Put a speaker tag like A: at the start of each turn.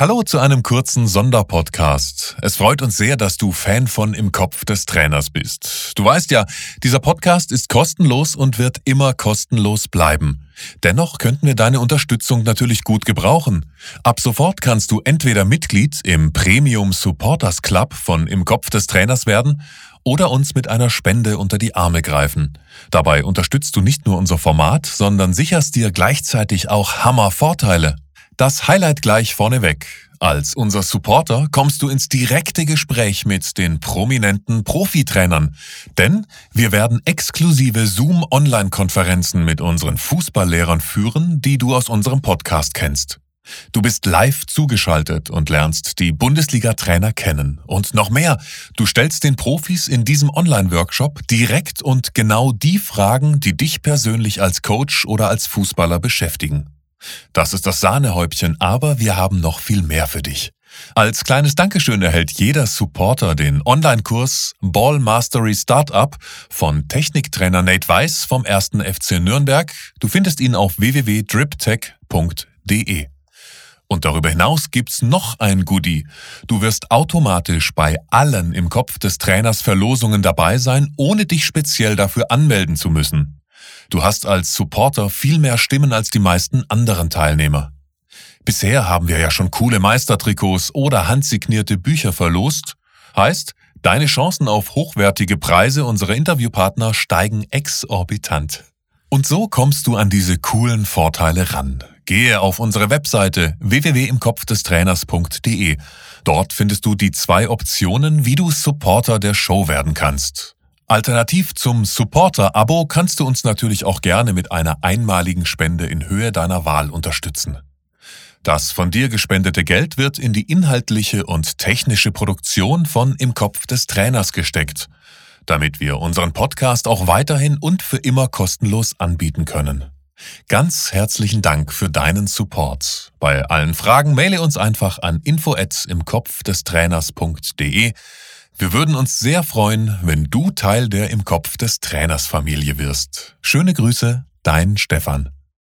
A: Hallo zu einem kurzen Sonderpodcast. Es freut uns sehr, dass du Fan von Im Kopf des Trainers bist. Du weißt ja, dieser Podcast ist kostenlos und wird immer kostenlos bleiben. Dennoch könnten wir deine Unterstützung natürlich gut gebrauchen. Ab sofort kannst du entweder Mitglied im Premium Supporters Club von Im Kopf des Trainers werden oder uns mit einer Spende unter die Arme greifen. Dabei unterstützt du nicht nur unser Format, sondern sicherst dir gleichzeitig auch Hammervorteile. Das Highlight gleich vorneweg. Als unser Supporter kommst du ins direkte Gespräch mit den prominenten Profitrainern, denn wir werden exklusive Zoom-Online-Konferenzen mit unseren Fußballlehrern führen, die du aus unserem Podcast kennst. Du bist live zugeschaltet und lernst die Bundesliga-Trainer kennen. Und noch mehr, du stellst den Profis in diesem Online-Workshop direkt und genau die Fragen, die dich persönlich als Coach oder als Fußballer beschäftigen. Das ist das Sahnehäubchen, aber wir haben noch viel mehr für dich. Als kleines Dankeschön erhält jeder Supporter den Online-Kurs Ball Mastery Startup von Techniktrainer Nate Weiss vom 1. FC Nürnberg. Du findest ihn auf www.driptech.de. Und darüber hinaus gibt's noch ein Goodie. Du wirst automatisch bei allen im Kopf des Trainers Verlosungen dabei sein, ohne dich speziell dafür anmelden zu müssen. Du hast als Supporter viel mehr Stimmen als die meisten anderen Teilnehmer. Bisher haben wir ja schon coole Meistertrikots oder handsignierte Bücher verlost. Heißt, deine Chancen auf hochwertige Preise unserer Interviewpartner steigen exorbitant. Und so kommst du an diese coolen Vorteile ran. Gehe auf unsere Webseite www.imkopfdestrainers.de. Dort findest du die zwei Optionen, wie du Supporter der Show werden kannst. Alternativ zum Supporter-Abo kannst du uns natürlich auch gerne mit einer einmaligen Spende in Höhe deiner Wahl unterstützen. Das von dir gespendete Geld wird in die inhaltliche und technische Produktion von Im Kopf des Trainers gesteckt, damit wir unseren Podcast auch weiterhin und für immer kostenlos anbieten können. Ganz herzlichen Dank für deinen Support. Bei allen Fragen maile uns einfach an info wir würden uns sehr freuen, wenn du Teil der im Kopf des Trainers Familie wirst. Schöne Grüße, dein Stefan.